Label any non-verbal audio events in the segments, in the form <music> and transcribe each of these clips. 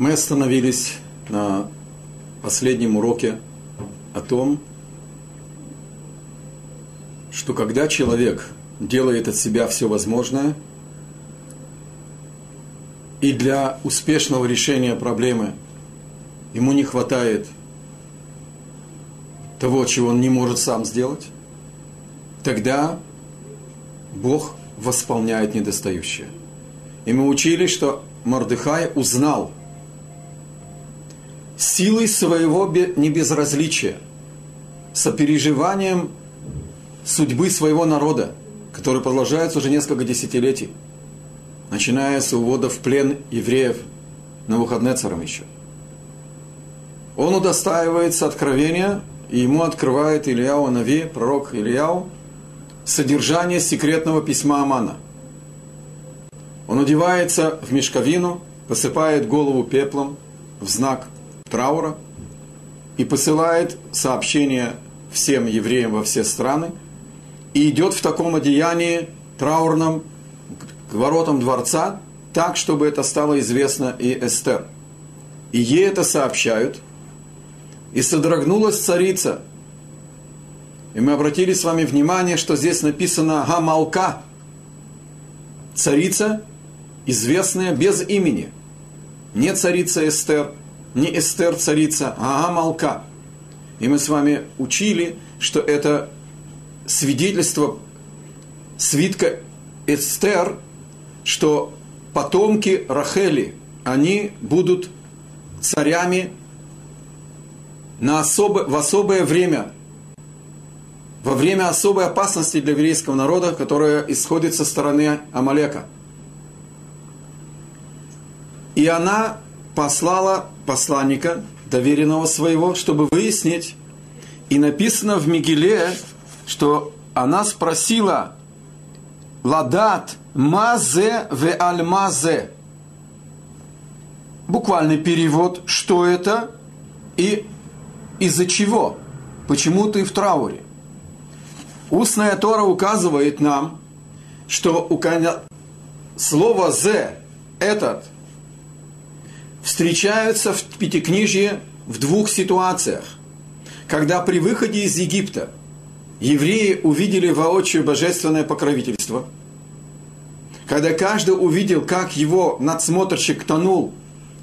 Мы остановились на последнем уроке о том, что когда человек делает от себя все возможное, и для успешного решения проблемы ему не хватает того, чего он не может сам сделать, тогда Бог восполняет недостающее. И мы учили, что Мордыхай узнал силой своего небезразличия, сопереживанием судьбы своего народа, который продолжается уже несколько десятилетий, начиная с увода в плен евреев на выходные царом еще. Он удостаивается откровения, и ему открывает Ильяу Нави, пророк Ильяу, содержание секретного письма Амана. Он одевается в мешковину, посыпает голову пеплом в знак траура и посылает сообщение всем евреям во все страны и идет в таком одеянии траурном к воротам дворца, так, чтобы это стало известно и Эстер. И ей это сообщают, и содрогнулась царица. И мы обратили с вами внимание, что здесь написано Гамалка, царица, известная без имени. Не царица Эстер, не Эстер царица, а Гамалка. И мы с вами учили, что это свидетельство свитка Эстер, что потомки Рахели, они будут царями на особо, в особое время, во время особой опасности для еврейского народа, которая исходит со стороны Амалека. И она послала посланника, доверенного своего, чтобы выяснить. И написано в Мигеле, что она спросила Ладат мазе ве альмазе. Буквальный перевод, что это и из-за чего, почему ты в трауре. Устная Тора указывает нам, что у слово «зе» этот встречаются в Пятикнижье в двух ситуациях. Когда при выходе из Египта евреи увидели воочию божественное покровительство, когда каждый увидел, как его надсмотрщик тонул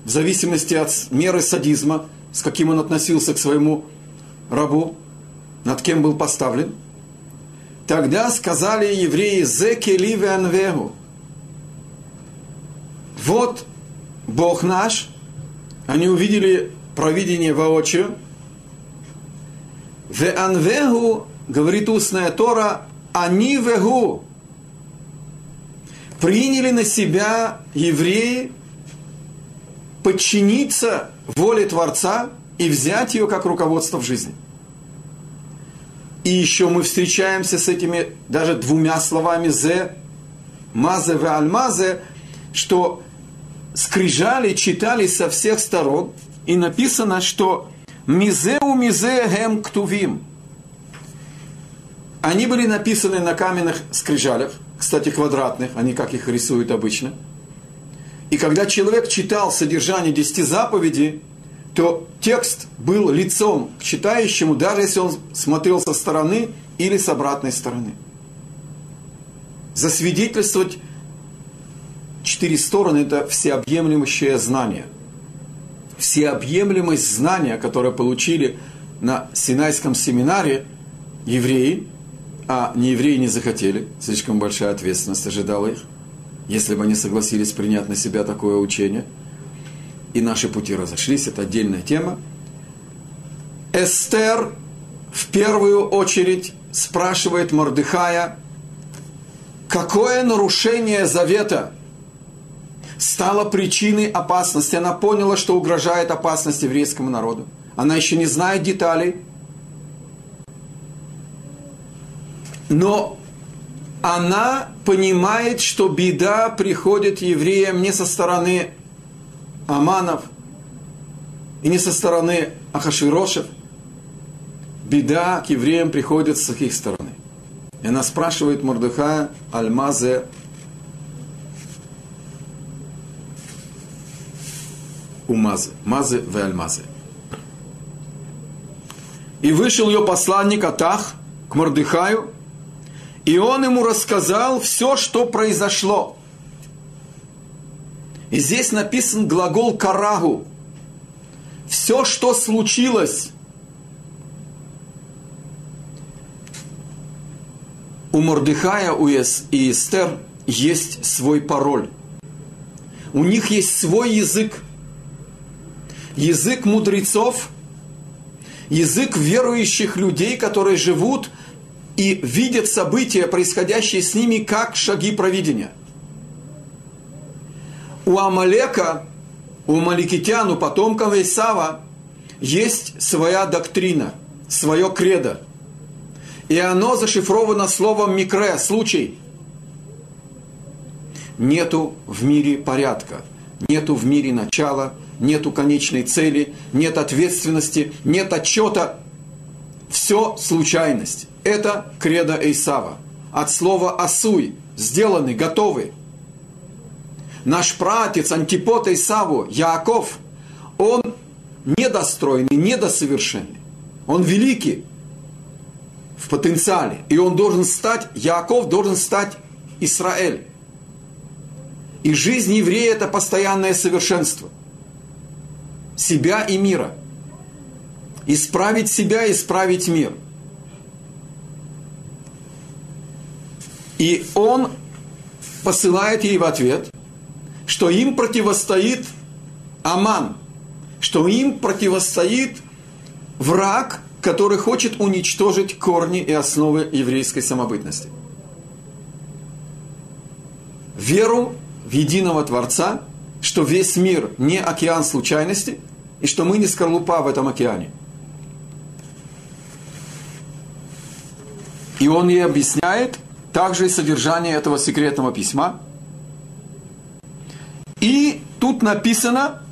в зависимости от меры садизма, с каким он относился к своему рабу, над кем был поставлен, тогда сказали евреи «Зеке ливе анвегу» Вот Бог наш, они увидели провидение воочию. Ве анвегу, говорит устная Тора, они вегу. Приняли на себя евреи подчиниться воле Творца и взять ее как руководство в жизни. И еще мы встречаемся с этими даже двумя словами «зе», «мазе» ве «альмазе», что скрижали читались со всех сторон, и написано, что «мизе у мизе гем ктувим». Они были написаны на каменных скрижалях, кстати, квадратных, они как их рисуют обычно. И когда человек читал содержание десяти заповедей, то текст был лицом к читающему, даже если он смотрел со стороны или с обратной стороны. Засвидетельствовать четыре стороны – это всеобъемлющее знание. Всеобъемлемость знания, которое получили на Синайском семинаре евреи, а не евреи не захотели, слишком большая ответственность ожидала их, если бы они согласились принять на себя такое учение. И наши пути разошлись, это отдельная тема. Эстер в первую очередь спрашивает Мордыхая, какое нарушение завета стало причиной опасности. Она поняла, что угрожает опасность еврейскому народу. Она еще не знает деталей. Но она понимает, что беда приходит евреям не со стороны Аманов и не со стороны Ахашвирошев. Беда к евреям приходит с их стороны. И она спрашивает Мордыхая Альмазе умазы, мазы в альмазы. И вышел ее посланник Атах к Мордыхаю, и он ему рассказал все, что произошло. И здесь написан глагол «карагу». Все, что случилось. У Мордыхая у и Эстер есть свой пароль. У них есть свой язык. Язык мудрецов, язык верующих людей, которые живут и видят события, происходящие с ними, как шаги провидения. У Амалека, у Маликитян, у потомков Исава есть своя доктрина, свое кредо. И оно зашифровано словом «микре» – «случай» нету в мире порядка, нету в мире начала, нету конечной цели, нет ответственности, нет отчета. Все случайность. Это кредо Эйсава. От слова «асуй» – сделанный, готовый. Наш пратец, антипод Эйсаву, Яаков, он недостроенный, недосовершенный. Он великий в потенциале. И он должен стать, Яаков должен стать Израиль. И жизнь еврея – это постоянное совершенство. Себя и мира. Исправить себя, исправить мир. И он посылает ей в ответ, что им противостоит Аман, что им противостоит враг, который хочет уничтожить корни и основы еврейской самобытности. Веру в единого Творца, что весь мир не океан случайности, и что мы не скорлупа в этом океане. И он ей объясняет также и содержание этого секретного письма. И тут написано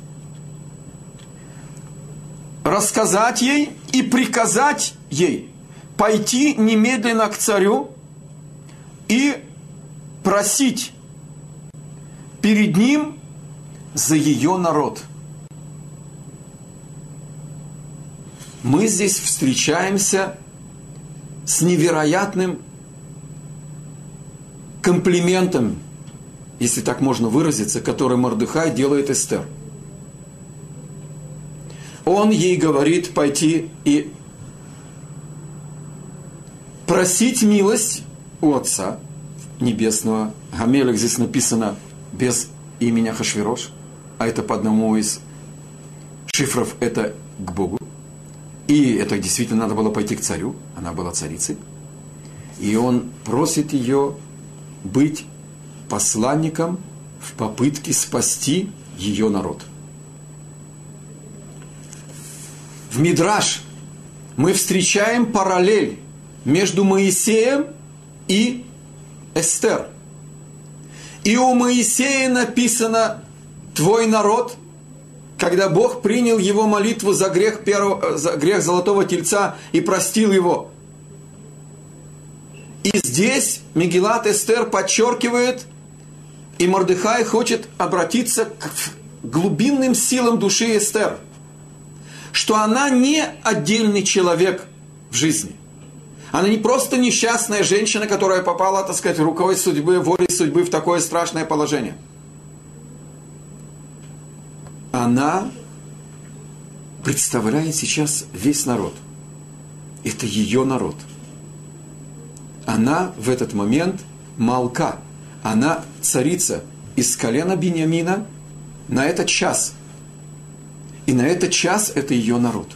рассказать ей и приказать ей пойти немедленно к царю и просить перед ним за ее народ. Мы здесь встречаемся с невероятным комплиментом, если так можно выразиться, который Мордыхай делает Эстер. Он ей говорит пойти и просить милость у Отца Небесного. Гамелек здесь написано без имени Хашвирош, а это по одному из шифров это к Богу. И это действительно надо было пойти к царю, она была царицей. И он просит ее быть посланником в попытке спасти ее народ. В Мидраш мы встречаем параллель между Моисеем и Эстер – и у Моисея написано «Твой народ», когда Бог принял его молитву за грех, первого, за грех золотого тельца и простил его. И здесь Мегилат Эстер подчеркивает, и Мордыхай хочет обратиться к глубинным силам души Эстер, что она не отдельный человек в жизни – она не просто несчастная женщина, которая попала, так сказать, рукой судьбы, волей судьбы в такое страшное положение. Она представляет сейчас весь народ. Это ее народ. Она в этот момент малка. Она царица из колена Бениамина на этот час. И на этот час это ее народ.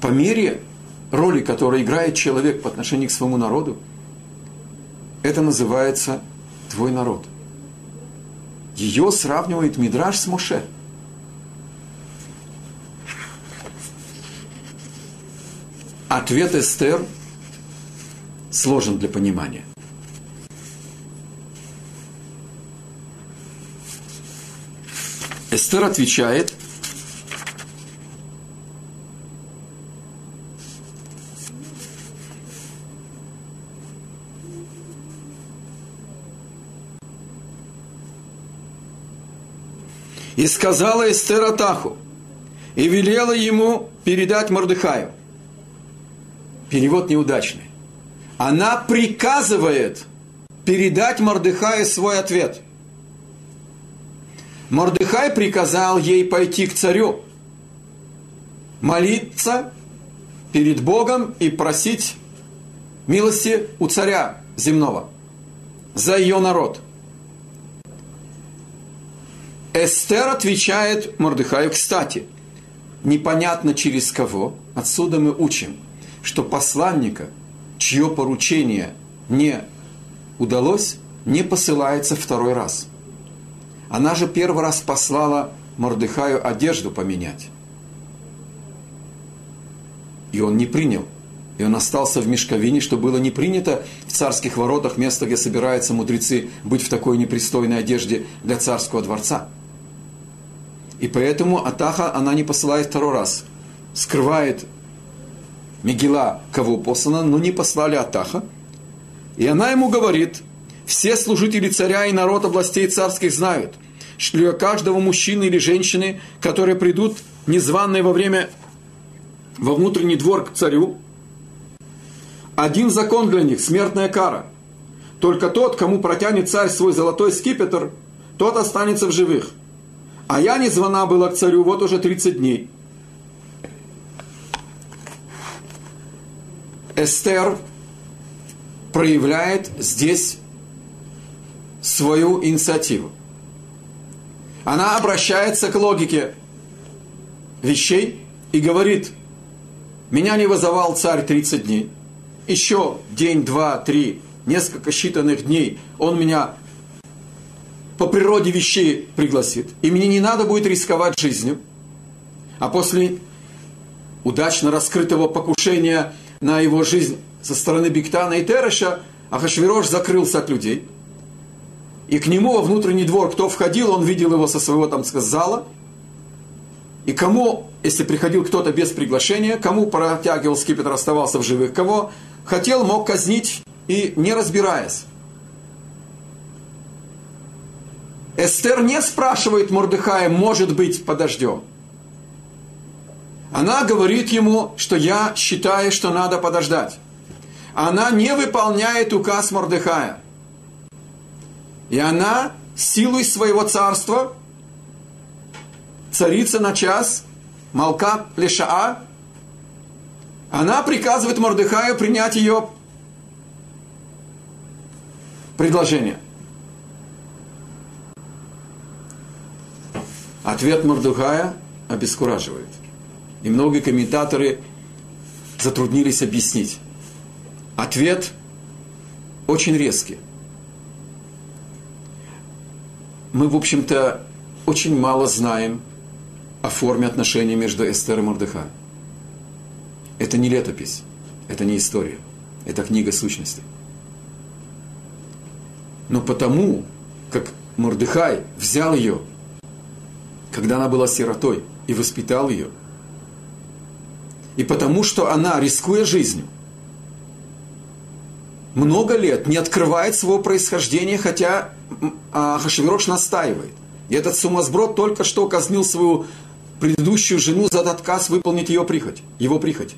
По мере роли, которые играет человек по отношению к своему народу, это называется твой народ. Ее сравнивает Мидраш с Моше. Ответ Эстер сложен для понимания. Эстер отвечает – И сказала Эстер Атаху, и велела ему передать Мордыхаю. Перевод неудачный. Она приказывает передать Мордыхаю свой ответ. Мордыхай приказал ей пойти к царю, молиться перед Богом и просить милости у царя земного за ее народ. Эстер отвечает Мордыхаю, кстати, непонятно через кого, отсюда мы учим, что посланника, чье поручение не удалось, не посылается второй раз. Она же первый раз послала Мордыхаю одежду поменять. И он не принял. И он остался в мешковине, что было не принято в царских воротах, место, где собираются мудрецы, быть в такой непристойной одежде для царского дворца. И поэтому Атаха она не посылает второй раз. Скрывает Мегила, кого послана, но не послали Атаха. И она ему говорит, все служители царя и народ областей царских знают, что для каждого мужчины или женщины, которые придут незваные во время во внутренний двор к царю, один закон для них – смертная кара. Только тот, кому протянет царь свой золотой скипетр, тот останется в живых. А я не звона была к царю вот уже 30 дней. Эстер проявляет здесь свою инициативу. Она обращается к логике вещей и говорит – меня не вызывал царь 30 дней. Еще день, два, три, несколько считанных дней он меня по природе вещей пригласит. И мне не надо будет рисковать жизнью. А после удачно раскрытого покушения на его жизнь со стороны Биктана и Тереша, Ахашвирош закрылся от людей. И к нему во внутренний двор, кто входил, он видел его со своего, там сказать, зала. И кому если приходил кто-то без приглашения, кому протягивал скипетр, оставался в живых, кого хотел, мог казнить и не разбираясь. Эстер не спрашивает Мордыхая, может быть, подождем. Она говорит ему, что я считаю, что надо подождать. Она не выполняет указ Мордыхая. И она силой своего царства, царица на час, Малка Лешаа, она приказывает Мордыхаю принять ее предложение. Ответ Мордыхая обескураживает. И многие комментаторы затруднились объяснить. Ответ очень резкий. Мы, в общем-то, очень мало знаем о форме отношений между Эстер и Мордыхаем. Это не летопись, это не история, это книга сущности. Но потому, как Мордыхай взял ее, когда она была сиротой, и воспитал ее, и потому, что она, рискуя жизнью, много лет не открывает своего происхождения, хотя Хашвирош настаивает. И этот сумасброд только что казнил свою предыдущую жену за отказ выполнить ее прихоть, его прихоть.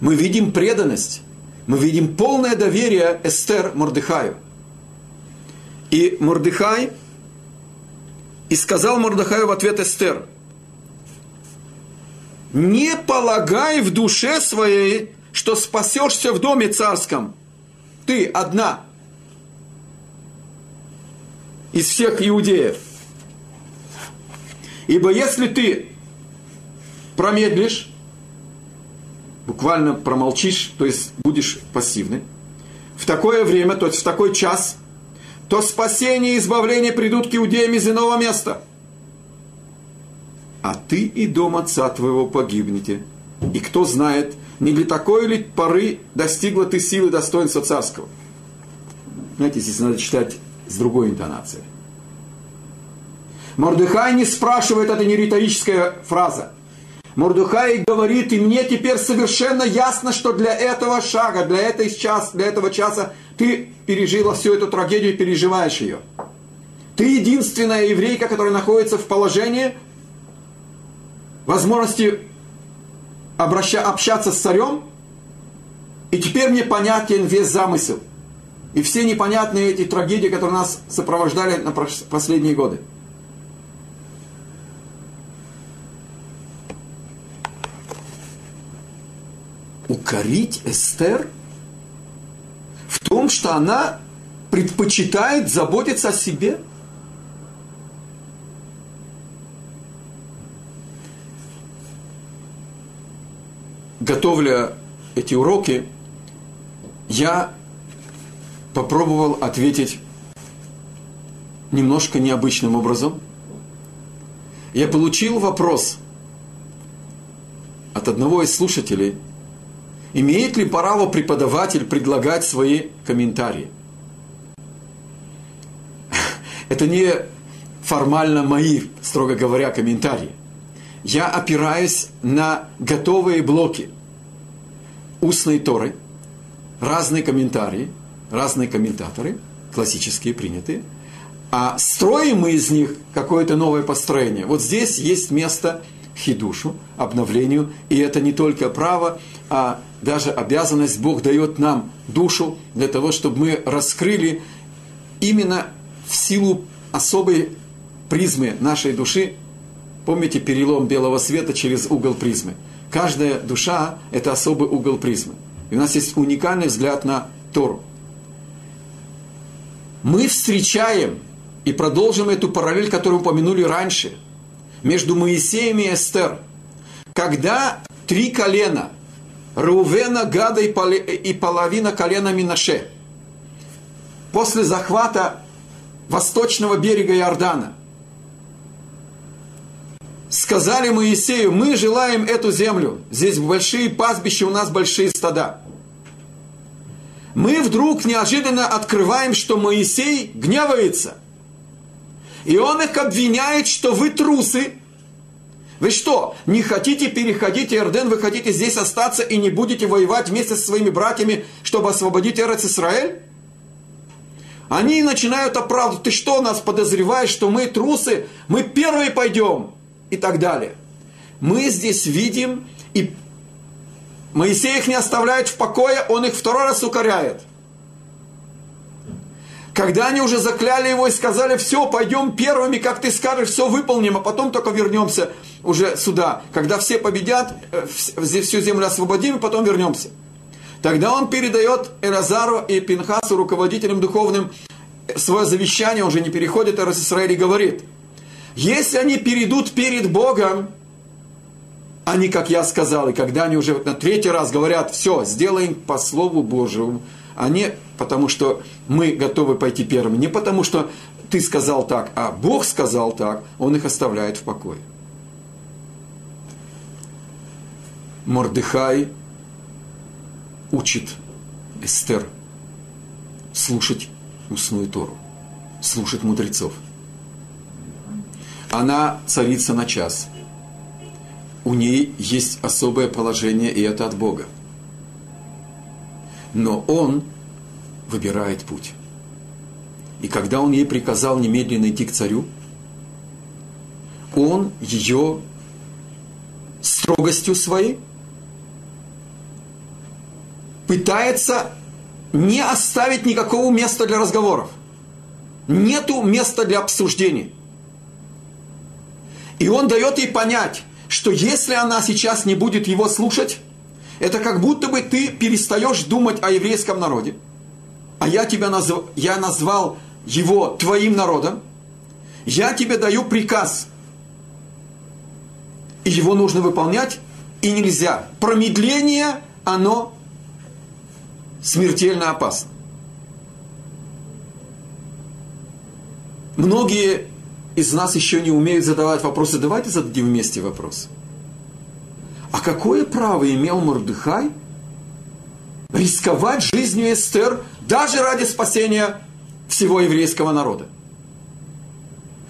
Мы видим преданность, мы видим полное доверие Эстер Мордыхаю. И Мордыхай, и сказал Мордыхаю в ответ Эстер, не полагай в душе своей, что спасешься в доме царском. Ты одна из всех иудеев. Ибо если ты промедлишь, буквально промолчишь, то есть будешь пассивный, в такое время, то есть в такой час, то спасение и избавление придут к иудеям из иного места. А ты и дом отца твоего погибнете. И кто знает, не для такой ли поры достигла ты силы достоинства царского. Знаете, здесь надо читать с другой интонацией. Мордыхай не спрашивает, это не риторическая фраза. Мордыхай говорит, и мне теперь совершенно ясно, что для этого шага, для, этой час, для этого часа ты пережила всю эту трагедию и переживаешь ее. Ты единственная еврейка, которая находится в положении возможности обраща, общаться с царем, и теперь мне понятен весь замысел. И все непонятные эти трагедии, которые нас сопровождали на последние годы. Укорить Эстер в том, что она предпочитает заботиться о себе – готовля эти уроки, я попробовал ответить немножко необычным образом. Я получил вопрос от одного из слушателей, имеет ли право преподаватель предлагать свои комментарии. <laughs> Это не формально мои, строго говоря, комментарии. Я опираюсь на готовые блоки – устной Торы, разные комментарии, разные комментаторы, классические принятые, а строим мы из них какое-то новое построение. Вот здесь есть место хидушу, обновлению, и это не только право, а даже обязанность Бог дает нам душу для того, чтобы мы раскрыли именно в силу особой призмы нашей души, помните перелом белого света через угол призмы – Каждая душа – это особый угол призмы. И у нас есть уникальный взгляд на Тору. Мы встречаем и продолжим эту параллель, которую упомянули раньше, между Моисеем и Эстер. Когда три колена – Рувена, Гада и половина колена Минаше – после захвата восточного берега Иордана – сказали Моисею, мы желаем эту землю, здесь большие пастбища, у нас большие стада. Мы вдруг неожиданно открываем, что Моисей гневается. И он их обвиняет, что вы трусы. Вы что, не хотите переходить Иорден, вы хотите здесь остаться и не будете воевать вместе со своими братьями, чтобы освободить Эрец Исраэль? Они начинают оправдывать, ты что нас подозреваешь, что мы трусы, мы первые пойдем и так далее. Мы здесь видим, и Моисей их не оставляет в покое, он их второй раз укоряет. Когда они уже закляли его и сказали, все, пойдем первыми, как ты скажешь, все выполним, а потом только вернемся уже сюда. Когда все победят, э, всю землю освободим, и потом вернемся. Тогда он передает Эразару и Пинхасу, руководителям духовным, свое завещание, уже не переходит Эрос Израиль и говорит – если они перейдут перед Богом, они, как я сказал, и когда они уже на третий раз говорят, все, сделаем по Слову Божьему, они, потому что мы готовы пойти первыми, не потому что ты сказал так, а Бог сказал так, Он их оставляет в покое. Мордыхай учит Эстер слушать устную Тору, слушать мудрецов – она царица на час. У ней есть особое положение, и это от Бога. Но он выбирает путь. И когда он ей приказал немедленно идти к царю, он ее строгостью своей пытается не оставить никакого места для разговоров. Нету места для обсуждений. И он дает ей понять, что если она сейчас не будет его слушать, это как будто бы ты перестаешь думать о еврейском народе, а я тебя назв... я назвал его твоим народом, я тебе даю приказ, и его нужно выполнять, и нельзя. Промедление, оно смертельно опасно. Многие из нас еще не умеют задавать вопросы, давайте зададим вместе вопрос. А какое право имел Мордыхай рисковать жизнью Эстер даже ради спасения всего еврейского народа?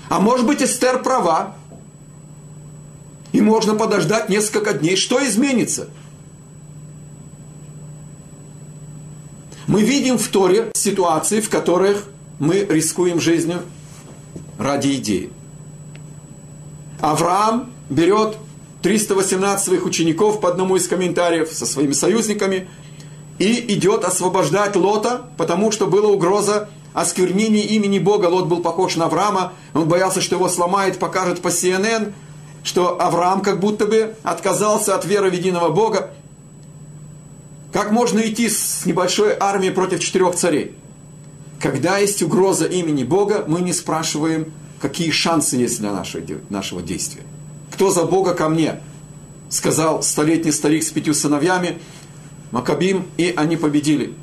А может быть Эстер права, и можно подождать несколько дней. Что изменится? Мы видим в Торе ситуации, в которых мы рискуем жизнью ради идеи. Авраам берет 318 своих учеников по одному из комментариев со своими союзниками и идет освобождать Лота, потому что была угроза осквернения имени Бога. Лот был похож на Авраама, он боялся, что его сломает, покажет по CNN, что Авраам как будто бы отказался от веры в единого Бога. Как можно идти с небольшой армией против четырех царей? Когда есть угроза имени Бога, мы не спрашиваем, какие шансы есть для нашего, нашего действия. Кто за Бога ко мне? Сказал столетний старик с пятью сыновьями, Макабим, и они победили.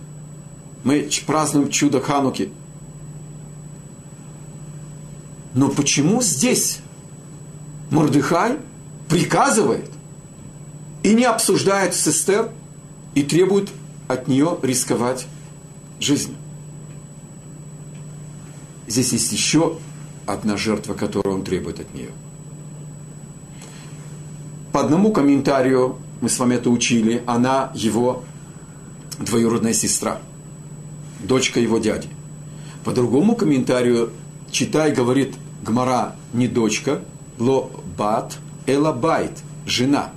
Мы празднуем чудо Хануки. Но почему здесь Мордыхай приказывает и не обсуждает с Эстер – и требует от нее рисковать жизнью. Здесь есть еще одна жертва, которую он требует от нее. По одному комментарию, мы с вами это учили, она его двоюродная сестра, дочка его дяди. По другому комментарию, читай, говорит Гмара не дочка, ло бат, эла байт, жена.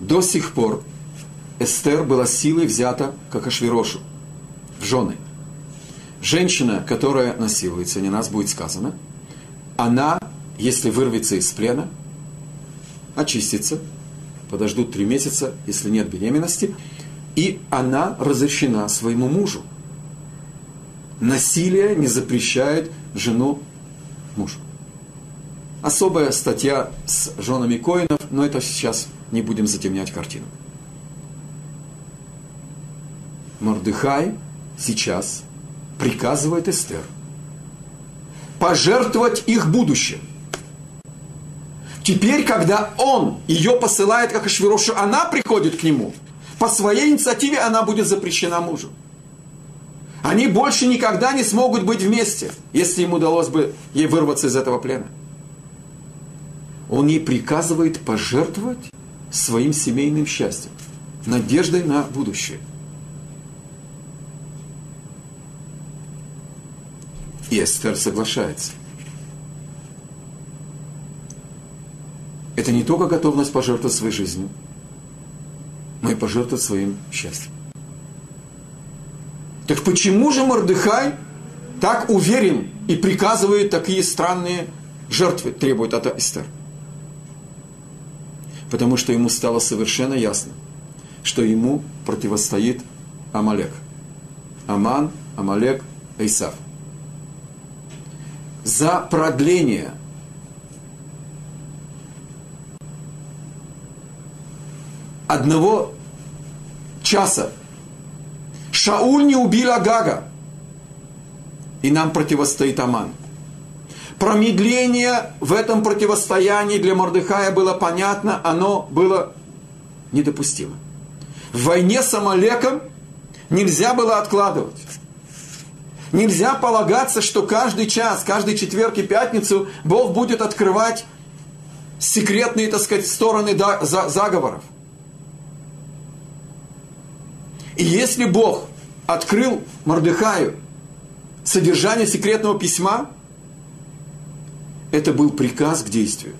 До сих пор Эстер была силой взята, как Ашвирошу, в жены. Женщина, которая насилуется, не нас будет сказано, она, если вырвется из плена, очистится, подождут три месяца, если нет беременности, и она разрешена своему мужу. Насилие не запрещает жену мужу. Особая статья с женами коинов, но это сейчас не будем затемнять картину. Мордыхай сейчас приказывает Эстер пожертвовать их будущим. Теперь, когда он ее посылает как Ашвирошу, она приходит к нему. По своей инициативе она будет запрещена мужу. Они больше никогда не смогут быть вместе, если им удалось бы ей вырваться из этого плена. Он ей приказывает пожертвовать своим семейным счастьем, надеждой на будущее. И Эстер соглашается. Это не только готовность пожертвовать своей жизнью, но и пожертвовать своим счастьем. Так почему же Мордыхай так уверен и приказывает такие странные жертвы, требует от Эстер? Потому что ему стало совершенно ясно, что ему противостоит Амалек. Аман, Амалек, Исав – за продление одного часа Шауль не убил Агага, и нам противостоит Аман. Промедление в этом противостоянии для Мордыхая было понятно, оно было недопустимо. В войне с Амалеком нельзя было откладывать. Нельзя полагаться, что каждый час, каждый четверг и пятницу Бог будет открывать секретные, так сказать, стороны заговоров. И если Бог открыл Мордыхаю содержание секретного письма, это был приказ к действию.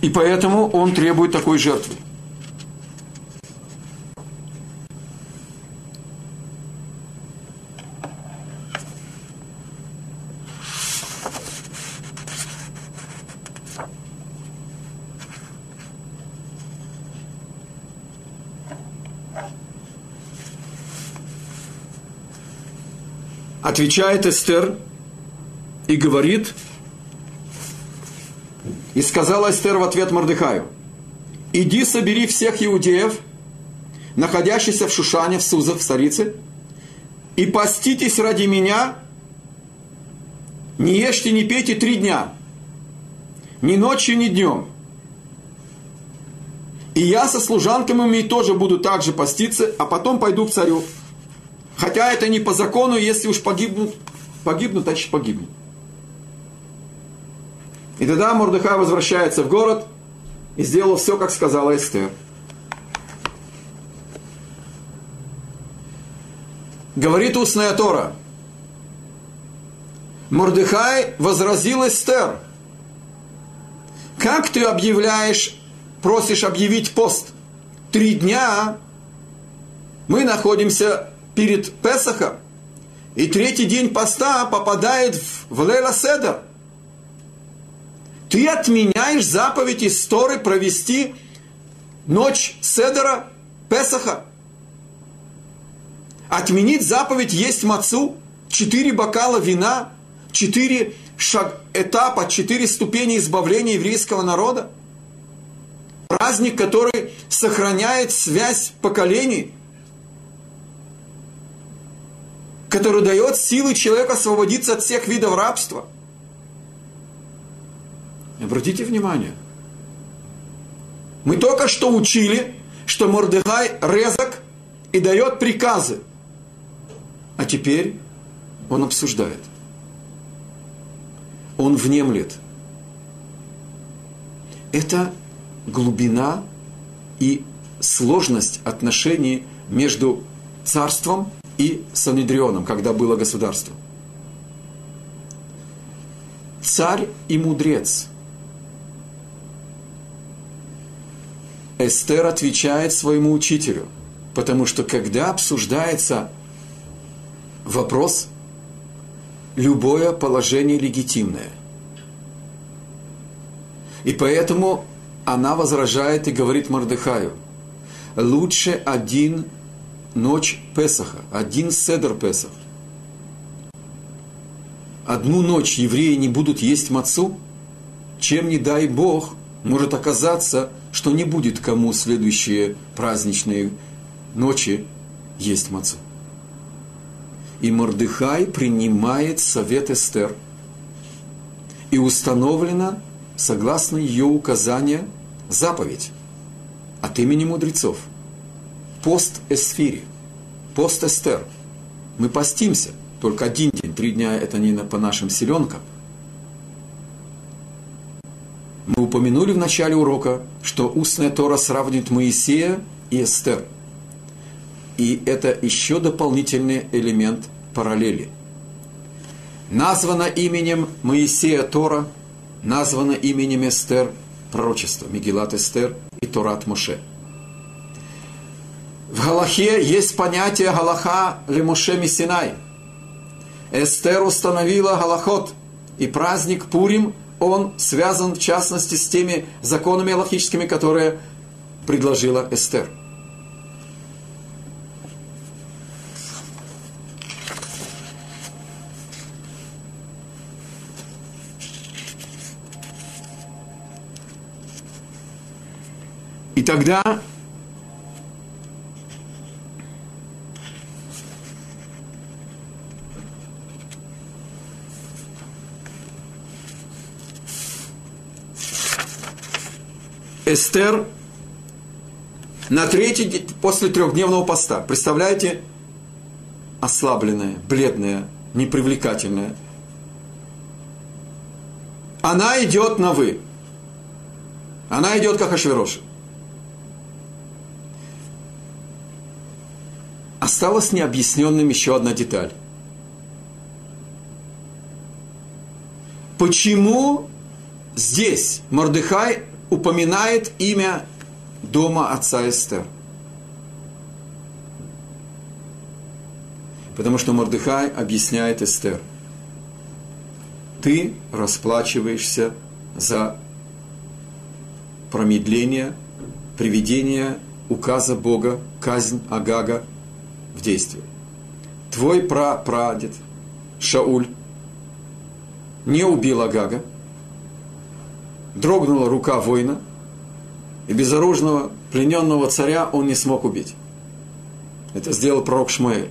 И поэтому он требует такой жертвы. Отвечает Эстер и говорит, и сказала Эстер в ответ Мордыхаю, иди собери всех иудеев, находящихся в Шушане, в Сузах, в столице, и поститесь ради меня, не ешьте, не пейте три дня, ни ночью, ни днем. И я со служанками моими тоже буду также поститься, а потом пойду к царю. Хотя это не по закону, если уж погибнут, погибнут, значит погибнут. И тогда Мордыхай возвращается в город и сделал все, как сказала Эстер. говорит устная Тора. Мордыхай возразил Эстер. Как ты объявляешь, просишь объявить пост? Три дня мы находимся перед Песохом, и третий день поста попадает в Лейла Седер. Ты отменяешь заповедь истории провести ночь Седера Песаха. Отменить заповедь есть мацу, четыре бокала вина, четыре шаг, этапа, четыре ступени избавления еврейского народа. Праздник, который сохраняет связь поколений, который дает силы человеку освободиться от всех видов рабства. Обратите внимание, мы только что учили, что Мордыхай резок и дает приказы. А теперь он обсуждает. Он внемлет. Это глубина и сложность отношений между царством и Санедрионом, когда было государство. Царь и мудрец. Эстер отвечает своему учителю, потому что когда обсуждается вопрос, любое положение легитимное. И поэтому она возражает и говорит Мордыхаю, лучше один ночь Песаха, один седр Песах. Одну ночь евреи не будут есть мацу, чем, не дай Бог, может оказаться, что не будет кому следующие праздничные ночи есть мацу. И Мордыхай принимает совет Эстер. И установлена, согласно ее указания, заповедь от имени мудрецов. Пост Эсфири, пост Эстер. Мы постимся, только один день, три дня это не по нашим селенкам. Мы упомянули в начале урока, что устная Тора сравнивает Моисея и Эстер. И это еще дополнительный элемент параллели. Названо именем Моисея Тора, названо именем Эстер пророчество, Мегилат Эстер и Торат Моше. В Галахе есть понятие Галаха Лемоше Мисинай. Эстер установила Галахот, и праздник Пурим, он связан в частности с теми законами аллахическими, которые предложила Эстер – И тогда Эстер на третий день после трехдневного поста. Представляете, ослабленная, бледная, непривлекательная. Она идет на вы. Она идет как Ашвероша. осталась необъясненным еще одна деталь. Почему здесь Мордыхай упоминает имя дома отца Эстер? Потому что Мордыхай объясняет Эстер. Ты расплачиваешься за промедление, приведение указа Бога, казнь Агага в действие. Твой прапрадед Шауль не убил Агага, дрогнула рука воина, и безоружного плененного царя он не смог убить. Это сделал пророк Шмуэль.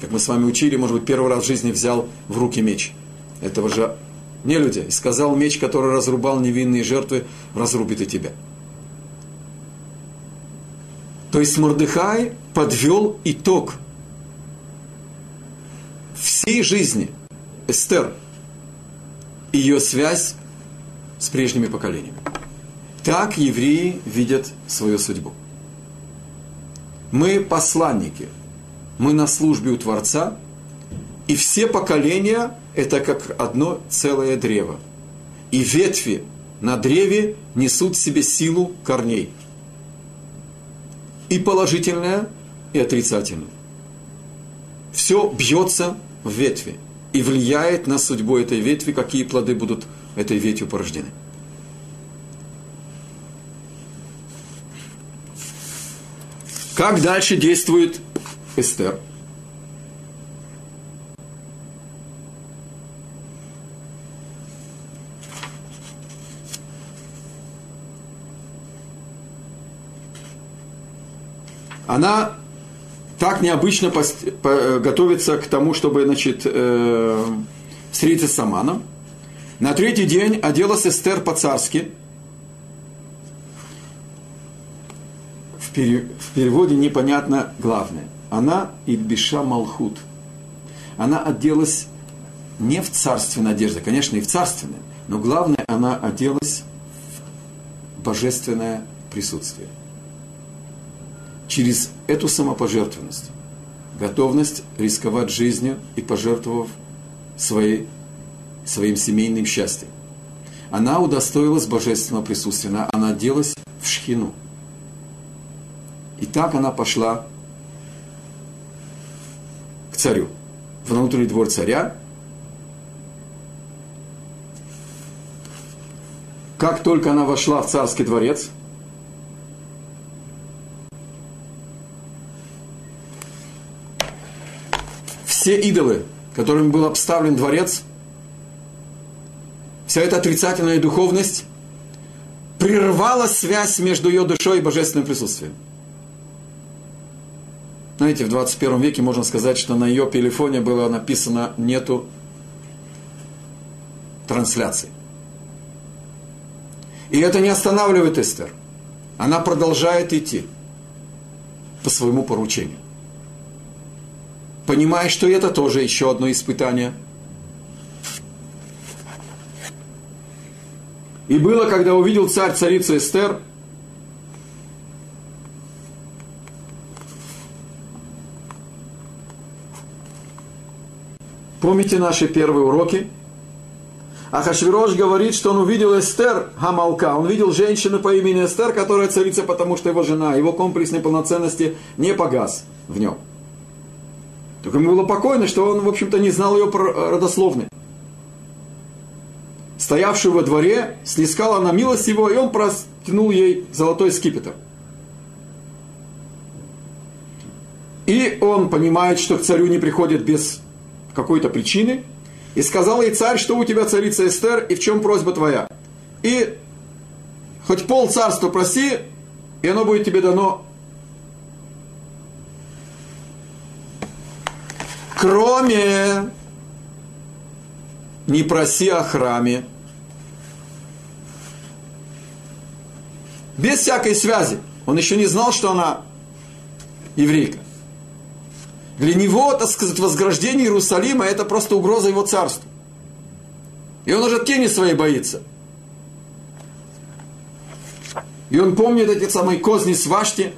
Как мы с вами учили, может быть, первый раз в жизни взял в руки меч. Этого же не люди. И сказал, меч, который разрубал невинные жертвы, разрубит и тебя. То есть Мордыхай подвел итог всей жизни Эстер, ее связь с прежними поколениями. Так евреи видят свою судьбу. Мы посланники, мы на службе у Творца, и все поколения – это как одно целое древо. И ветви на древе несут в себе силу корней. И положительное, и отрицательное. Все бьется в ветви и влияет на судьбу этой ветви, какие плоды будут этой ветвью порождены. Как дальше действует Эстер? Она так необычно готовится к тому, чтобы значит, э, встретиться с Аманом. На третий день оделась Эстер по-царски – в переводе непонятно главное. Она Ильбиша Малхут. Она оделась не в царственной одежде, конечно, и в царственной, но главное, она оделась в божественное присутствие. Через эту самопожертвенность, готовность рисковать жизнью и пожертвовав своей, своим семейным счастьем, она удостоилась божественного присутствия, она оделась в шхину – и так она пошла к царю, внутренний двор царя. Как только она вошла в царский дворец, все идолы, которыми был обставлен дворец, вся эта отрицательная духовность прервала связь между ее душой и божественным присутствием. Знаете, в 21 веке можно сказать, что на ее телефоне было написано «нету трансляции». И это не останавливает Эстер. Она продолжает идти по своему поручению. Понимая, что это тоже еще одно испытание. И было, когда увидел царь царицу Эстер – Помните наши первые уроки? Ахашвирош говорит, что он увидел Эстер Хамалка. Он видел женщину по имени Эстер, которая царица, потому что его жена, его комплекс неполноценности не погас в нем. Только ему было покойно, что он, в общем-то, не знал ее родословной. Стоявшую во дворе, снискала на милость его, и он простянул ей золотой скипетр. И он понимает, что к царю не приходит без какой-то причины, и сказал ей царь, что у тебя царица Эстер, и в чем просьба твоя. И хоть пол царства проси, и оно будет тебе дано. Кроме не проси о храме. Без всякой связи. Он еще не знал, что она еврейка. Для него, так сказать, возграждение Иерусалима – это просто угроза его царству. И он уже тени своей боится. И он помнит эти самые козни свашти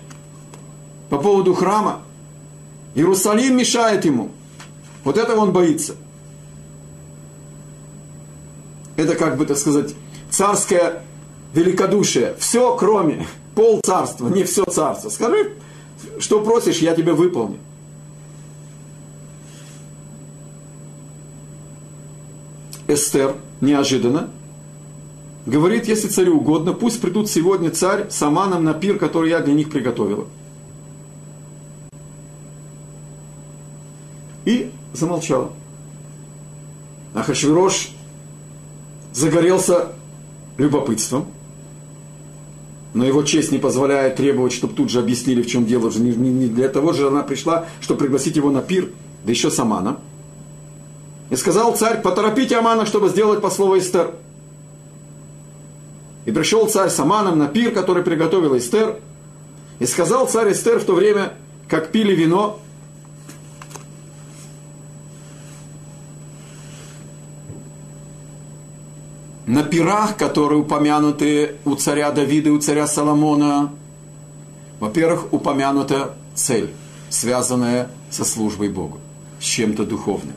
по поводу храма. Иерусалим мешает ему. Вот этого он боится. Это как бы, так сказать, царское великодушие. Все, кроме пол царства, не все царство. Скажи, что просишь, я тебе выполню. Эстер неожиданно говорит, если царю угодно, пусть придут сегодня царь с Аманом на пир, который я для них приготовила. И замолчала. А Хашвирош загорелся любопытством, но его честь не позволяет требовать, чтобы тут же объяснили, в чем дело. Не, для того же она пришла, чтобы пригласить его на пир, да еще с Аманом. И сказал царь, поторопите Амана, чтобы сделать по слову Эстер. И пришел царь с Аманом на пир, который приготовил Эстер. И сказал царь Эстер в то время, как пили вино, на пирах, которые упомянуты у царя Давида и у царя Соломона, во-первых, упомянута цель. связанное со службой Богу, с чем-то духовным.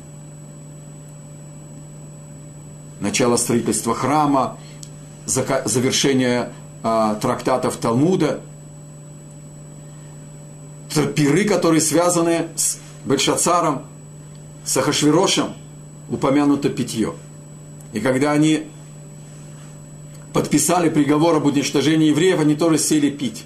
Начало строительства храма, завершение а, трактатов Талмуда, пиры, которые связаны с Бельшацаром, с Ахашвирошем, упомянуто питье. И когда они подписали приговор об уничтожении евреев, они тоже сели пить.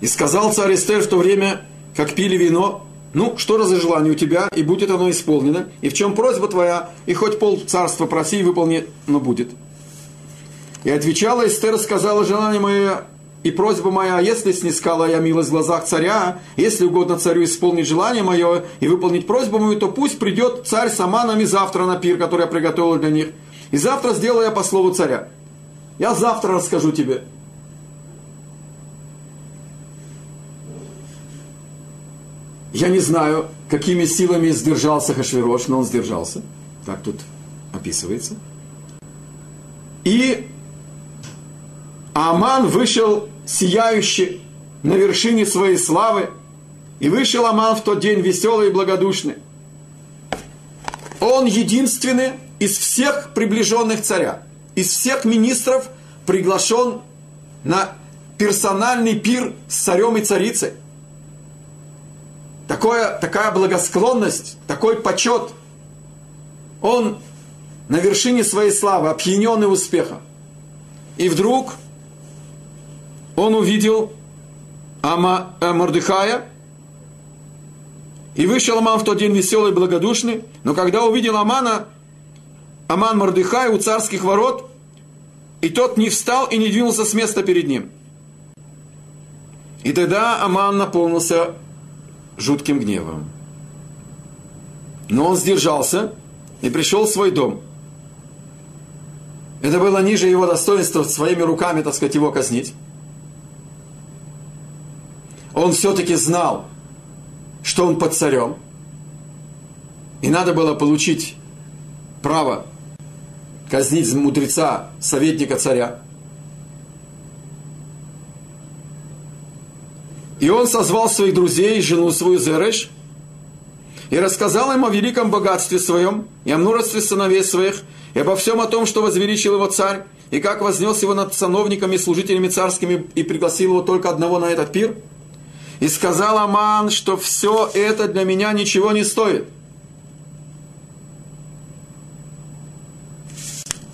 И сказал царь Эстер в то время, как пили вино, ну, что за желание у тебя, и будет оно исполнено, и в чем просьба твоя, и хоть пол царства проси, и выполни, но будет. И отвечала Эстер, сказала, желание мое и просьба моя, если снискала я милость в глазах царя, если угодно царю исполнить желание мое и выполнить просьбу мою, то пусть придет царь с Аманами завтра на пир, который я приготовил для них. И завтра сделаю я по слову царя. Я завтра расскажу тебе. Я не знаю, какими силами сдержался Хашвирош, но он сдержался. Так тут описывается. И Аман вышел сияющий на вершине своей славы, и вышел Аман в тот день веселый и благодушный. Он единственный из всех приближенных царя, из всех министров приглашен на персональный пир с царем и царицей. Такое, такая благосклонность, такой почет. Он на вершине своей славы, опьяненный успехом. И вдруг он увидел Ама, э, Мордыхая, и вышел Аман в тот день веселый и благодушный, но когда увидел Амана, Аман Мордыхай у царских ворот, и тот не встал и не двинулся с места перед ним. И тогда Аман наполнился жутким гневом. Но он сдержался и пришел в свой дом. Это было ниже его достоинства своими руками, так сказать, его казнить он все-таки знал, что он под царем, и надо было получить право казнить мудреца, советника царя. И он созвал своих друзей, жену свою Зереш, и рассказал им о великом богатстве своем, и о множестве сыновей своих, и обо всем о том, что возвеличил его царь, и как вознес его над сановниками и служителями царскими, и пригласил его только одного на этот пир – и сказал Аман, что все это для меня ничего не стоит.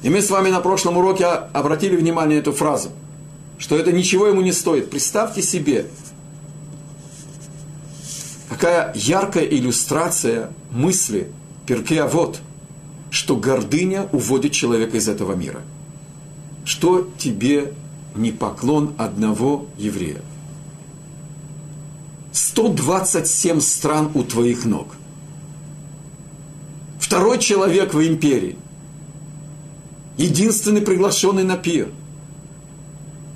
И мы с вами на прошлом уроке обратили внимание на эту фразу, что это ничего ему не стоит. Представьте себе, какая яркая иллюстрация мысли Перкея вот, что гордыня уводит человека из этого мира. Что тебе не поклон одного еврея? 127 стран у твоих ног. Второй человек в империи. Единственный приглашенный на пир.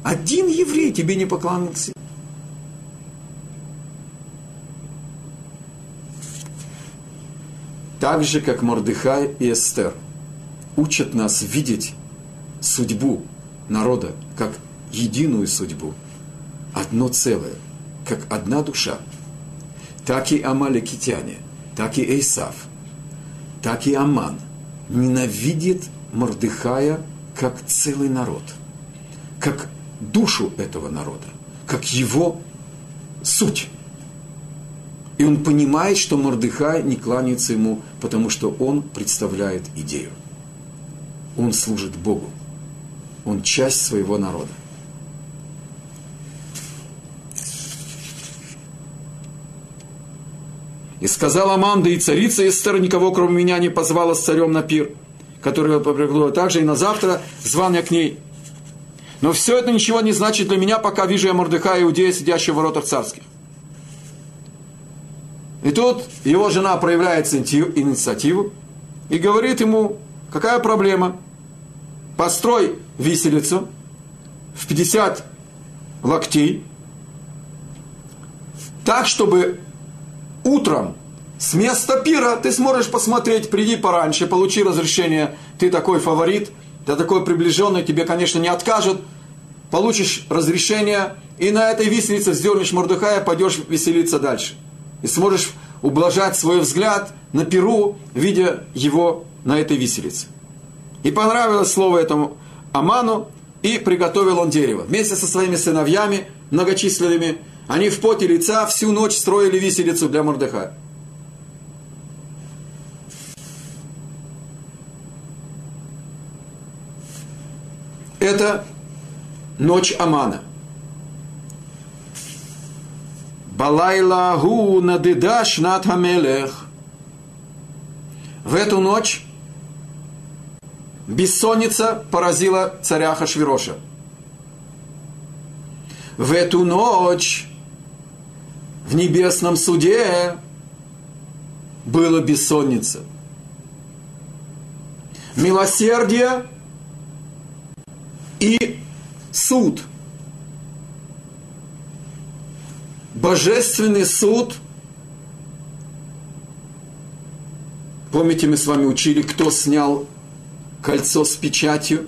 Один еврей тебе не поклонился. Так же, как Мордыхай и Эстер учат нас видеть судьбу народа как единую судьбу, одно целое как одна душа. Так и амаликитяне, так и Эйсав, так и Аман ненавидит Мордыхая как целый народ, как душу этого народа, как его суть. И он понимает, что Мордыхай не кланяется ему, потому что он представляет идею. Он служит Богу. Он часть своего народа. И сказала Аманда, и царица Эстер никого, кроме меня, не позвала с царем на пир, который попрягла также, и на завтра звал я к ней. Но все это ничего не значит для меня, пока вижу я Мордыха, иудея, сидящего в воротах царских. И тут его жена проявляет инициативу и говорит ему, какая проблема? Построй виселицу в 50 локтей, так, чтобы утром с места пира ты сможешь посмотреть, приди пораньше, получи разрешение, ты такой фаворит, ты такой приближенный, тебе, конечно, не откажут, получишь разрешение, и на этой виселице вздернешь Мордыхая, пойдешь веселиться дальше. И сможешь ублажать свой взгляд на Перу, видя его на этой виселице. И понравилось слово этому Аману, и приготовил он дерево. Вместе со своими сыновьями, многочисленными, они в поте лица всю ночь строили виселицу для Мордыхая. Это ночь Амана. Балайла гу надыдаш над хамелех. В эту ночь бессонница поразила царя Хашвироша. В эту ночь в небесном суде была бессонница. Милосердие и суд. Божественный суд. Помните, мы с вами учили, кто снял кольцо с печатью,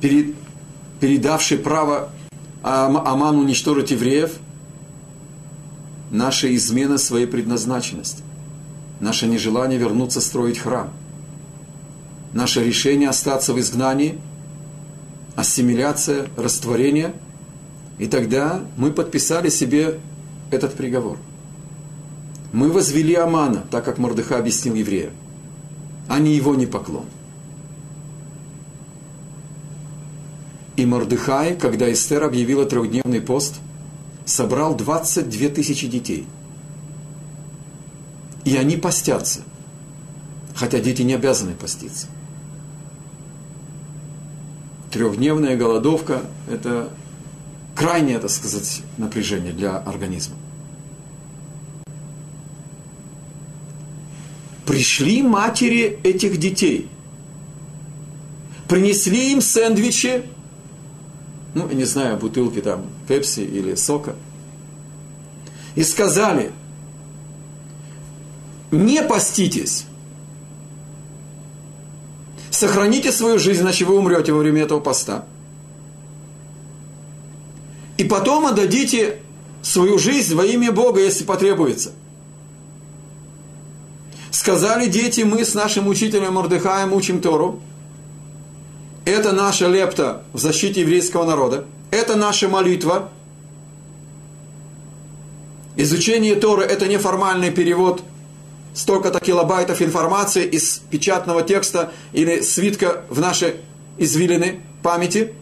перед, передавший право Аману уничтожить евреев, наша измена своей предназначенности, наше нежелание вернуться строить храм, наше решение остаться в изгнании, ассимиляция, растворение, и тогда мы подписали себе этот приговор. Мы возвели Амана, так как Мордыха объяснил евреям, а не его не поклон. И Мордыхай, когда Эстер объявила трехдневный пост, собрал 22 тысячи детей. И они постятся. Хотя дети не обязаны поститься. Трехдневная голодовка – это крайнее, так сказать, напряжение для организма. Пришли матери этих детей, принесли им сэндвичи ну, не знаю, бутылки там пепси или сока, и сказали, не поститесь, сохраните свою жизнь, иначе вы умрете во время этого поста. И потом отдадите свою жизнь во имя Бога, если потребуется. Сказали дети, мы с нашим учителем Мордыхаем учим Тору – это наша лепта в защите еврейского народа. Это наша молитва. Изучение Торы – это неформальный перевод столько-то килобайтов информации из печатного текста или свитка в наши извилины памяти.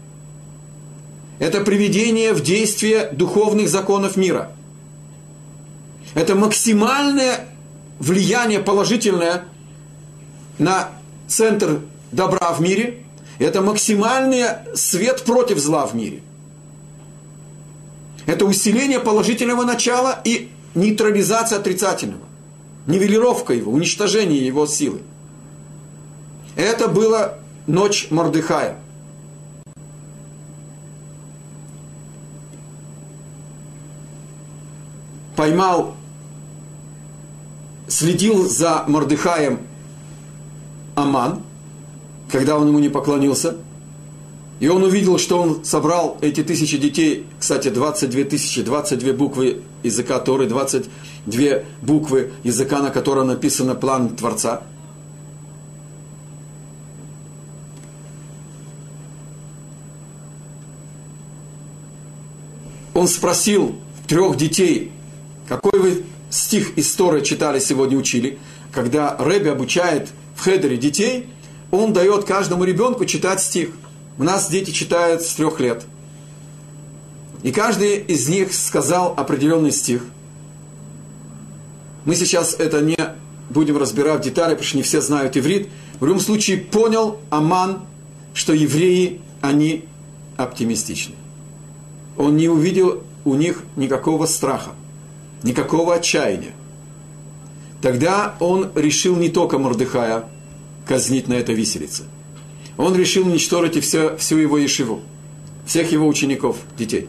Это приведение в действие духовных законов мира. Это максимальное влияние положительное на центр добра в мире – это максимальный свет против зла в мире. Это усиление положительного начала и нейтрализация отрицательного. Нивелировка его, уничтожение его силы. Это была ночь Мордыхая. Поймал, следил за Мордыхаем Аман – когда он ему не поклонился. И он увидел, что он собрал эти тысячи детей, кстати, 22 тысячи, 22 буквы языка Торы, 22 буквы языка, на котором написано план Творца. Он спросил трех детей, какой вы стих из Торы читали сегодня, учили, когда Рэби обучает в Хедере детей – он дает каждому ребенку читать стих. У нас дети читают с трех лет. И каждый из них сказал определенный стих. Мы сейчас это не будем разбирать в детали, потому что не все знают иврит. В любом случае понял Аман, что евреи, они оптимистичны. Он не увидел у них никакого страха, никакого отчаяния. Тогда он решил не только Мордыхая казнить на этой виселице. Он решил уничтожить и все, всю его ешиву, всех его учеников, детей.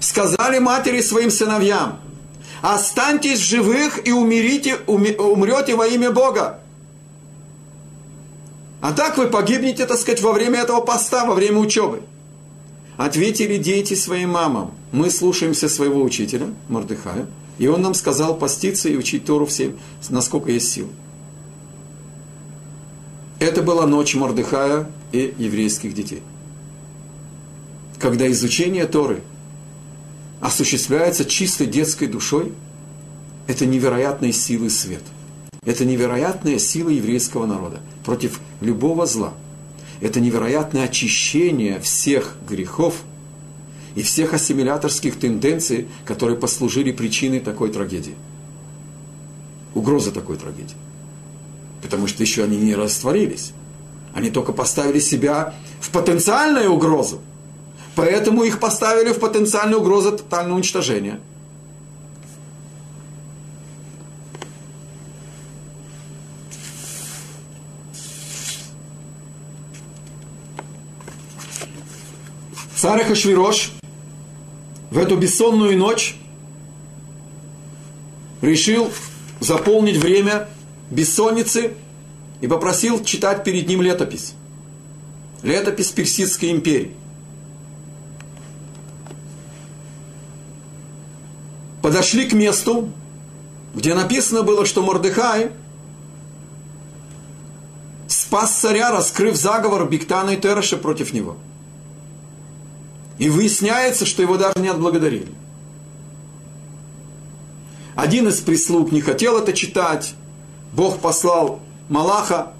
Сказали матери своим сыновьям, останьтесь в живых и умерите, умрете во имя Бога. А так вы погибнете, так сказать, во время этого поста, во время учебы. Ответили дети своим мамам. Мы слушаемся своего учителя, Мордыхая, и он нам сказал поститься и учить Тору всем, насколько есть сил. Это была ночь Мордыхая и еврейских детей. Когда изучение Торы осуществляется чистой детской душой, это невероятные силы свет. Это невероятная сила еврейского народа против любого зла. Это невероятное очищение всех грехов и всех ассимиляторских тенденций, которые послужили причиной такой трагедии. Угроза такой трагедии. Потому что еще они не растворились. Они только поставили себя в потенциальную угрозу. Поэтому их поставили в потенциальную угрозу тотального уничтожения. Царь Хашвирош в эту бессонную ночь решил заполнить время бессонницы и попросил читать перед ним летопись. Летопись Персидской империи. Подошли к месту, где написано было, что Мордыхай спас царя, раскрыв заговор Биктана и Тераша против него – и выясняется, что его даже не отблагодарили. Один из прислуг не хотел это читать. Бог послал Малаха,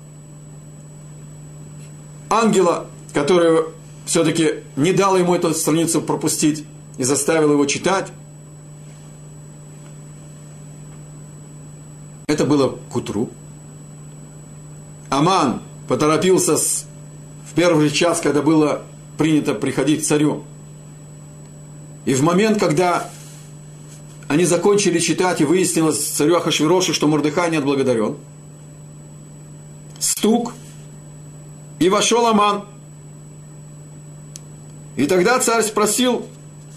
ангела, который все-таки не дал ему эту страницу пропустить и заставил его читать. Это было к утру. Аман поторопился с, в первый час, когда было принято приходить к царю. И в момент, когда они закончили читать, и выяснилось царю Ахашвирошу, что Мордыхай не отблагодарен, стук, и вошел Аман. И тогда царь спросил,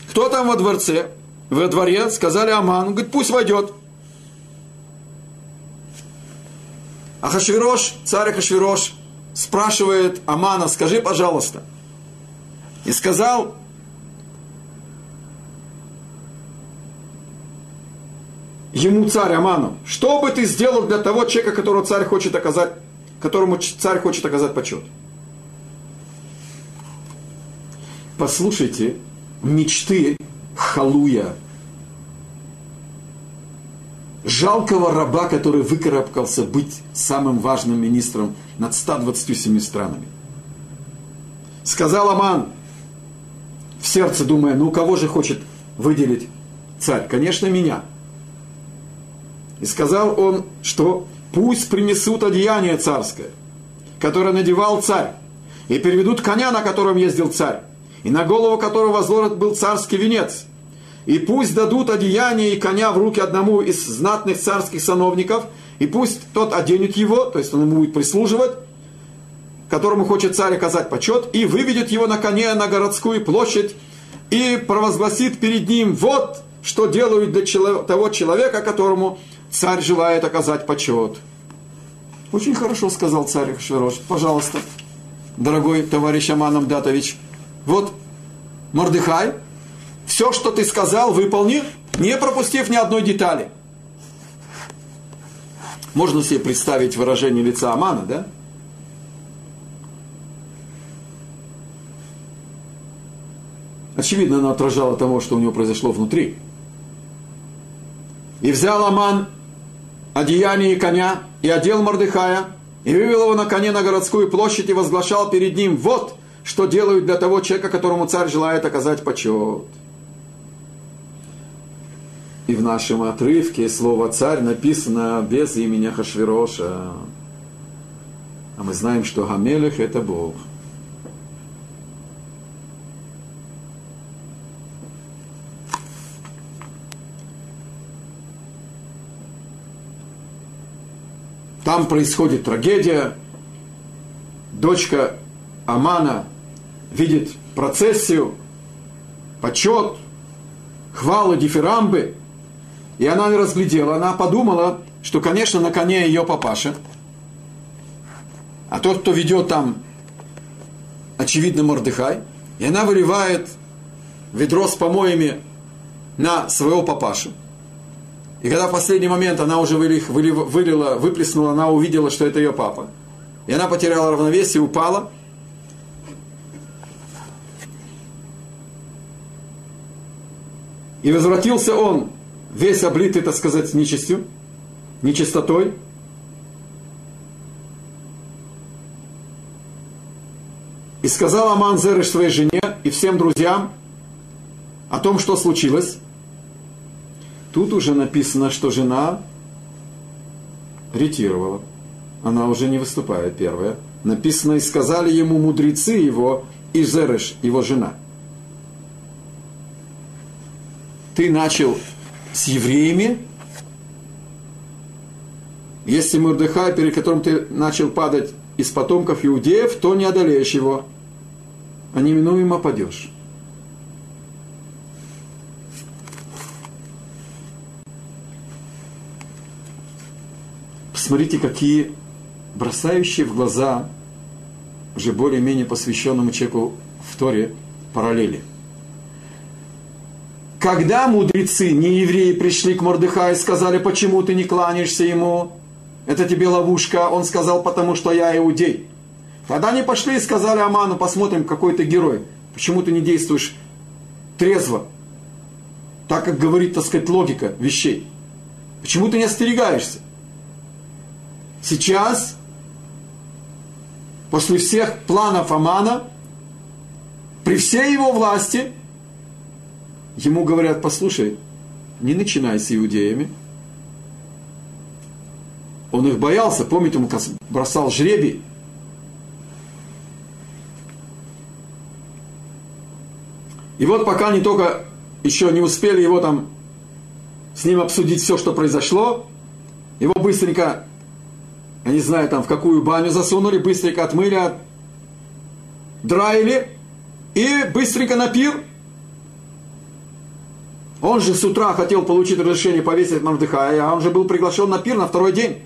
кто там во дворце? Во дворе сказали Аман. Он говорит, пусть войдет. Ахашвирош, царь Ахашвирош, спрашивает Амана, скажи, пожалуйста, и сказал, ему царь Аману, что бы ты сделал для того человека, которого царь хочет оказать, которому царь хочет оказать почет? Послушайте мечты Халуя, жалкого раба, который выкарабкался быть самым важным министром над 127 странами. Сказал Аман, в сердце думая, ну кого же хочет выделить царь? Конечно, меня. И сказал он, что пусть принесут одеяние царское, которое надевал царь, и переведут коня, на котором ездил царь, и на голову которого возложен был царский венец. И пусть дадут одеяние и коня в руки одному из знатных царских сановников, и пусть тот оденет его, то есть он ему будет прислуживать, которому хочет царь оказать почет, и выведет его на коне на городскую площадь, и провозгласит перед ним, вот что делают для того человека, которому царь желает оказать почет. Очень хорошо сказал царь Швирош. Пожалуйста, дорогой товарищ Аман Датович, вот Мордыхай, все, что ты сказал, выполни, не пропустив ни одной детали. Можно себе представить выражение лица Амана, да? Очевидно, оно отражало того, что у него произошло внутри. И взял Аман одеяние коня и одел Мордыхая, и вывел его на коне на городскую площадь и возглашал перед ним, вот что делают для того человека, которому царь желает оказать почет. И в нашем отрывке слово «царь» написано без имени Хашвироша. А мы знаем, что Гамелех – это Бог – Там происходит трагедия. Дочка Амана видит процессию, почет, хвалы, дифирамбы. И она не разглядела, она подумала, что, конечно, на коне ее папаша. а тот, кто ведет там, очевидно, Мордыхай, и она выливает ведро с помоями на своего папашу. И когда в последний момент она уже вылила, вылила, выплеснула, она увидела, что это ее папа. И она потеряла равновесие, упала. И возвратился он, весь облитый, так сказать, нечистью, нечистотой. И сказал Аман Зерыш своей жене и всем друзьям о том, что случилось. Тут уже написано, что жена ретировала. Она уже не выступает первая. Написано, и сказали ему мудрецы его, и Зереш, его жена. Ты начал с евреями, если Мурдыхай, перед которым ты начал падать из потомков иудеев, то не одолеешь его, а неминуемо падешь. Посмотрите, какие бросающие в глаза уже более-менее посвященному человеку в Торе параллели. Когда мудрецы, не евреи, пришли к Мордыхаю и сказали, почему ты не кланяешься ему, это тебе ловушка, он сказал, потому что я иудей. Тогда они пошли и сказали Аману, посмотрим, какой ты герой. Почему ты не действуешь трезво, так как говорит, так сказать, логика вещей? Почему ты не остерегаешься? Сейчас, после всех планов Амана, при всей его власти, ему говорят, послушай, не начинай с иудеями. Он их боялся, помните, он бросал жребий. И вот пока они только еще не успели его там с ним обсудить все, что произошло, его быстренько я не знаю, там в какую баню засунули, быстренько отмыли, драили и быстренько на пир. Он же с утра хотел получить разрешение повесить Мордыхая, а он же был приглашен на пир на второй день.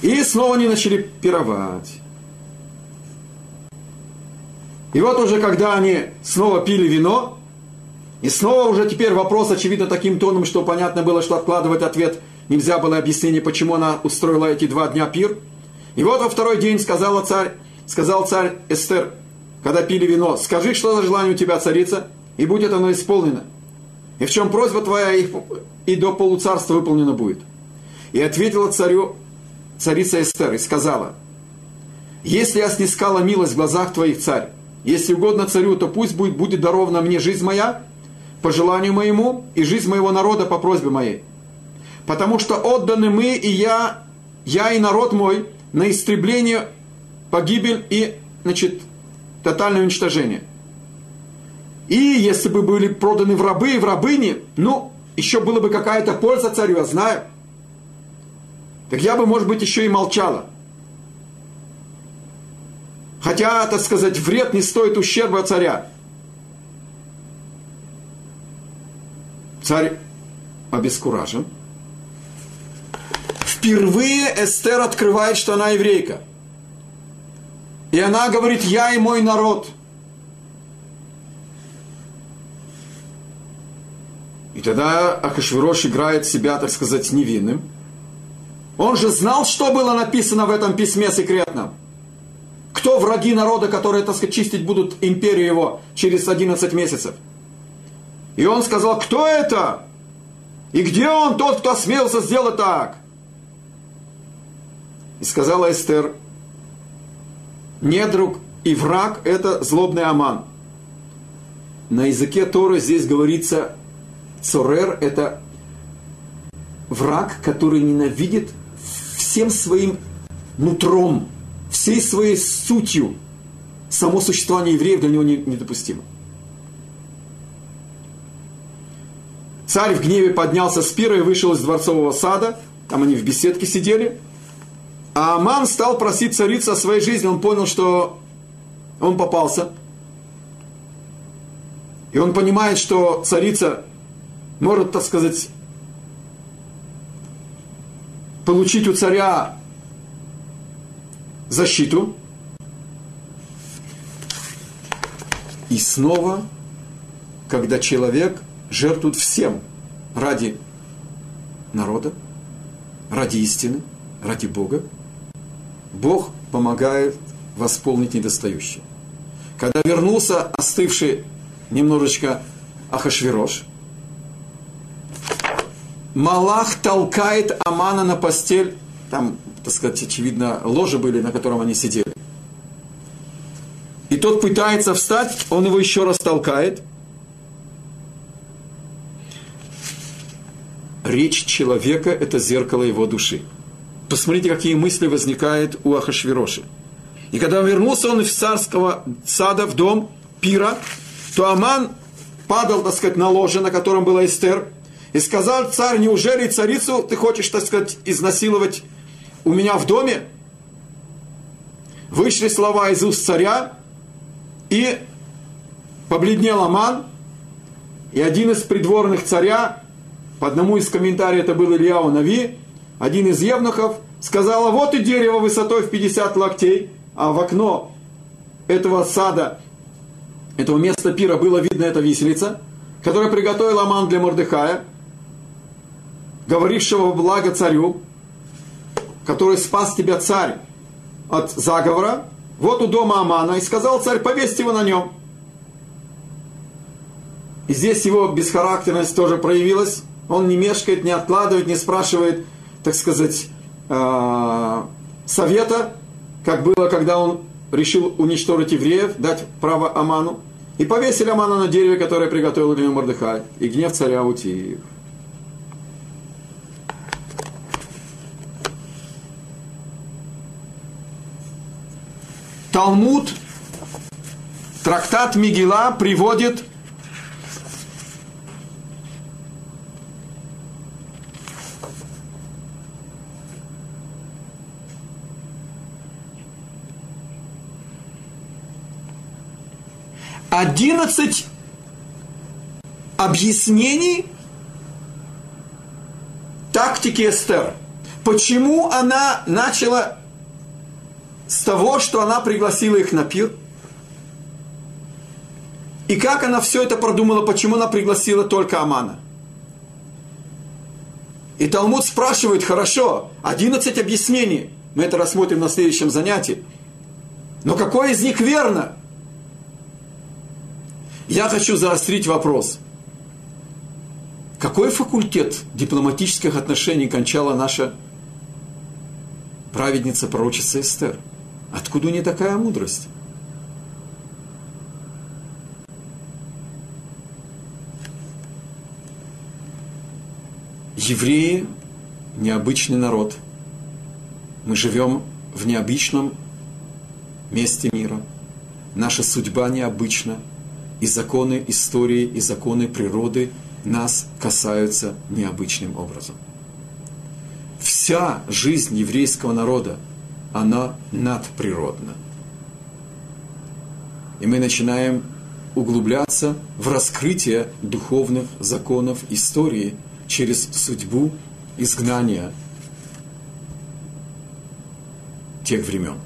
И снова они начали пировать. И вот уже когда они снова пили вино, и снова уже теперь вопрос, очевидно, таким тоном, что понятно было, что откладывать ответ нельзя было объяснение, почему она устроила эти два дня пир. И вот во второй день сказала царь, сказал царь Эстер, когда пили вино, скажи, что за желание у тебя, царица, и будет оно исполнено. И в чем просьба твоя, и до полуцарства выполнено будет. И ответила царю царица Эстер и сказала, если я снискала милость в глазах твоих, царь, если угодно царю, то пусть будет, будет дарована мне жизнь моя, по желанию моему, и жизнь моего народа по просьбе моей потому что отданы мы и я, я и народ мой на истребление, погибель и, значит, тотальное уничтожение. И если бы были проданы в рабы и в рабыни, ну, еще была бы какая-то польза царю, я знаю. Так я бы, может быть, еще и молчала. Хотя, так сказать, вред не стоит ущерба царя. Царь обескуражен – впервые Эстер открывает, что она еврейка. И она говорит, я и мой народ. И тогда Ахашвирош играет себя, так сказать, невинным. Он же знал, что было написано в этом письме секретном. Кто враги народа, которые, так сказать, чистить будут империю его через 11 месяцев. И он сказал, кто это? И где он, тот, кто осмелился сделать так? И сказала Эстер, недруг и враг – это злобный Аман. На языке Торы здесь говорится Цорер – это враг, который ненавидит всем своим нутром, всей своей сутью. Само существование евреев для него недопустимо. Царь в гневе поднялся с пира и вышел из дворцового сада. Там они в беседке сидели – а Аман стал просить царицу о своей жизни, он понял, что он попался. И он понимает, что царица может, так сказать, получить у царя защиту. И снова, когда человек жертвует всем ради народа, ради истины, ради Бога, Бог помогает восполнить недостающее. Когда вернулся остывший немножечко Ахашвирош, Малах толкает Амана на постель, там, так сказать, очевидно, ложи были, на котором они сидели. И тот пытается встать, он его еще раз толкает. Речь человека – это зеркало его души. Посмотрите, какие мысли возникают у Ахашвироши. И когда вернулся он из царского сада в дом пира, то Аман падал, так сказать, на ложе, на котором была Эстер, и сказал царь, неужели царицу ты хочешь, так сказать, изнасиловать у меня в доме? Вышли слова из уст царя, и побледнел Аман, и один из придворных царя, по одному из комментариев это был Ильяу Нави, один из евнухов, сказал, вот и дерево высотой в 50 локтей, а в окно этого сада, этого места пира было видно эта виселица, которая приготовила Аман для Мордыхая, говорившего благо царю, который спас тебя царь от заговора, вот у дома Амана, и сказал царь, повесьте его на нем. И здесь его бесхарактерность тоже проявилась. Он не мешкает, не откладывает, не спрашивает, так сказать, э, совета, как было, когда он решил уничтожить евреев, дать право Аману. И повесили Амана на дереве, которое приготовил для него Мордыхай. И гнев царя утих. Талмуд, трактат Мигила приводит одиннадцать объяснений тактики Эстер. Почему она начала с того, что она пригласила их на пир. И как она все это продумала, почему она пригласила только Амана. И Талмуд спрашивает, хорошо, 11 объяснений, мы это рассмотрим на следующем занятии. Но какое из них верно? Я хочу заострить вопрос. Какой факультет дипломатических отношений кончала наша праведница, пророчица Эстер? Откуда у нее такая мудрость? Евреи – необычный народ. Мы живем в необычном месте мира. Наша судьба необычна. И законы истории, и законы природы нас касаются необычным образом. Вся жизнь еврейского народа – она надприродна. И мы начинаем углубляться в раскрытие духовных законов истории через судьбу изгнания тех времен.